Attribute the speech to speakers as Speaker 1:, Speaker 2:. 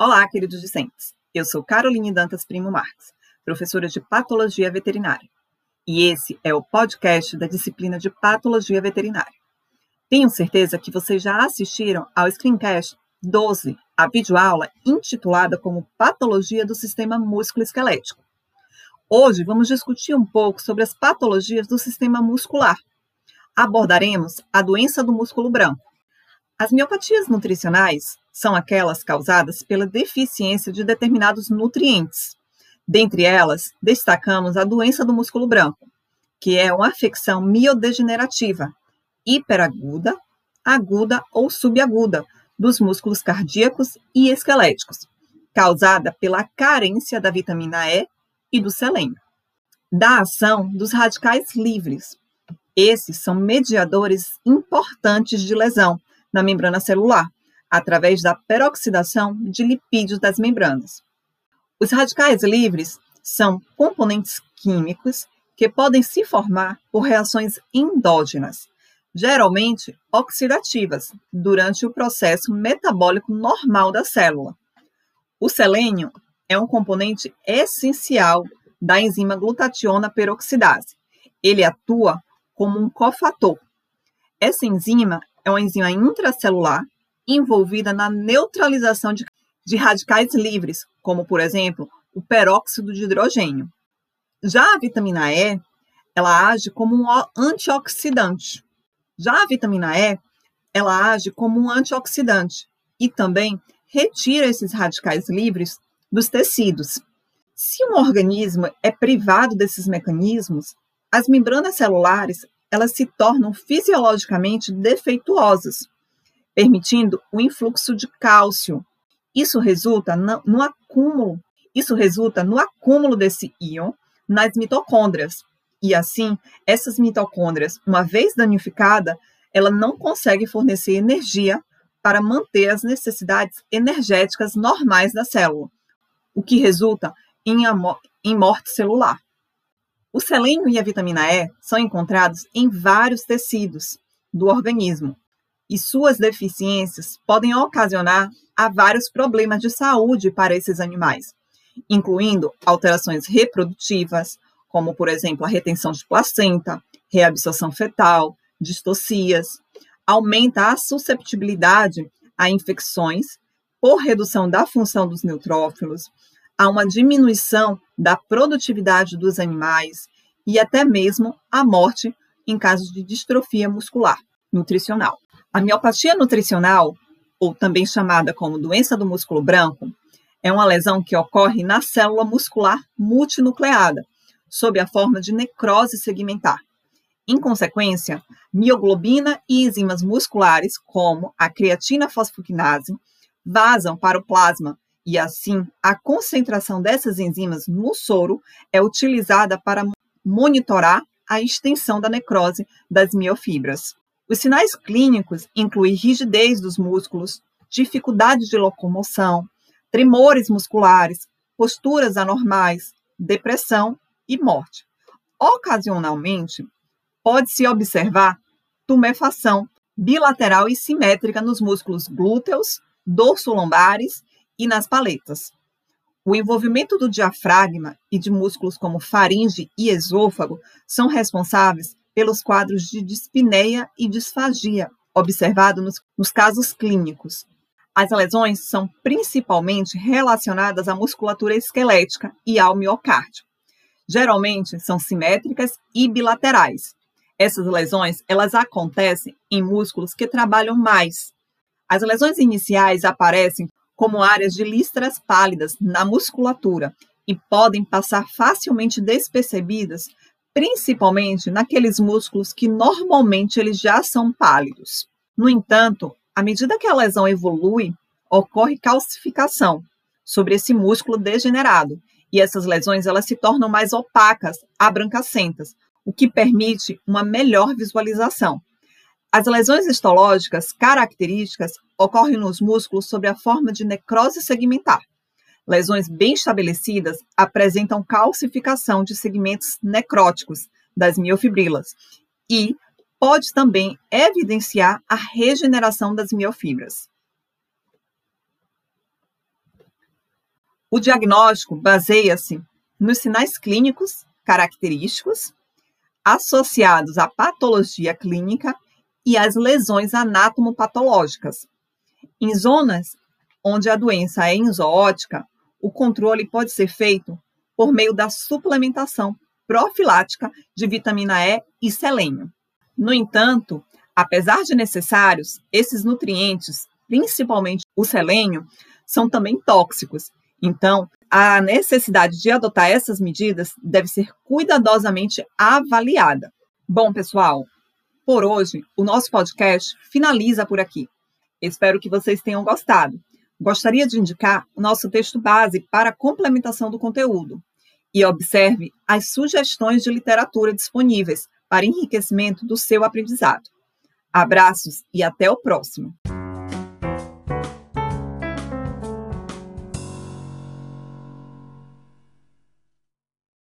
Speaker 1: Olá, queridos discentes. Eu sou Caroline Dantas Primo Marques, professora de Patologia Veterinária. E esse é o podcast da disciplina de Patologia Veterinária. Tenho certeza que vocês já assistiram ao Screencast 12, a videoaula intitulada como Patologia do Sistema Músculo-Esquelético. Hoje vamos discutir um pouco sobre as patologias do sistema muscular. Abordaremos a doença do músculo branco. As miopatias nutricionais são aquelas causadas pela deficiência de determinados nutrientes. Dentre elas, destacamos a doença do músculo branco, que é uma afecção miodegenerativa, hiperaguda, aguda ou subaguda dos músculos cardíacos e esqueléticos, causada pela carência da vitamina E e do selênio. Da ação dos radicais livres. Esses são mediadores importantes de lesão na membrana celular, através da peroxidação de lipídios das membranas. Os radicais livres são componentes químicos que podem se formar por reações endógenas, geralmente oxidativas, durante o processo metabólico normal da célula. O selênio é um componente essencial da enzima glutationa peroxidase. Ele atua como um cofator. Essa enzima é uma enzima intracelular envolvida na neutralização de, de radicais livres, como, por exemplo, o peróxido de hidrogênio. Já a vitamina E, ela age como um antioxidante. Já a vitamina E, ela age como um antioxidante e também retira esses radicais livres dos tecidos. Se um organismo é privado desses mecanismos, as membranas celulares elas se tornam fisiologicamente defeituosas permitindo o influxo de cálcio. Isso resulta no, acúmulo, isso resulta no acúmulo desse íon nas mitocôndrias. E assim, essas mitocôndrias, uma vez danificada, ela não consegue fornecer energia para manter as necessidades energéticas normais da célula, o que resulta em, em morte celular. O selênio e a vitamina E são encontrados em vários tecidos do organismo, e suas deficiências podem ocasionar a vários problemas de saúde para esses animais, incluindo alterações reprodutivas, como, por exemplo, a retenção de placenta, reabsorção fetal, distocias, aumenta a susceptibilidade a infecções por redução da função dos neutrófilos, a uma diminuição da produtividade dos animais e até mesmo a morte em casos de distrofia muscular nutricional. A miopatia nutricional, ou também chamada como doença do músculo branco, é uma lesão que ocorre na célula muscular multinucleada, sob a forma de necrose segmentar. Em consequência, mioglobina e enzimas musculares, como a creatina fosfoquinase, vazam para o plasma e, assim, a concentração dessas enzimas no soro é utilizada para monitorar a extensão da necrose das miofibras. Os sinais clínicos incluem rigidez dos músculos, dificuldade de locomoção, tremores musculares, posturas anormais, depressão e morte. Ocasionalmente, pode-se observar tumefação bilateral e simétrica nos músculos glúteos, dorso-lombares e nas paletas. O envolvimento do diafragma e de músculos como faringe e esôfago são responsáveis pelos quadros de dispneia e disfagia observados nos, nos casos clínicos. As lesões são principalmente relacionadas à musculatura esquelética e ao miocárdio. Geralmente são simétricas e bilaterais. Essas lesões, elas acontecem em músculos que trabalham mais. As lesões iniciais aparecem como áreas de listras pálidas na musculatura e podem passar facilmente despercebidas principalmente naqueles músculos que normalmente eles já são pálidos. No entanto, à medida que a lesão evolui, ocorre calcificação sobre esse músculo degenerado, e essas lesões elas se tornam mais opacas, abrancacentas, o que permite uma melhor visualização. As lesões histológicas características ocorrem nos músculos sob a forma de necrose segmentar, Lesões bem estabelecidas apresentam calcificação de segmentos necróticos das miofibrilas e pode também evidenciar a regeneração das miofibras. O diagnóstico baseia-se nos sinais clínicos característicos associados à patologia clínica e às lesões anatomopatológicas. Em zonas onde a doença é enzótica, o controle pode ser feito por meio da suplementação profilática de vitamina E e selênio. No entanto, apesar de necessários, esses nutrientes, principalmente o selênio, são também tóxicos. Então, a necessidade de adotar essas medidas deve ser cuidadosamente avaliada. Bom, pessoal, por hoje o nosso podcast finaliza por aqui. Espero que vocês tenham gostado. Gostaria de indicar o nosso texto base para complementação do conteúdo. E observe as sugestões de literatura disponíveis para enriquecimento do seu aprendizado. Abraços e até o próximo!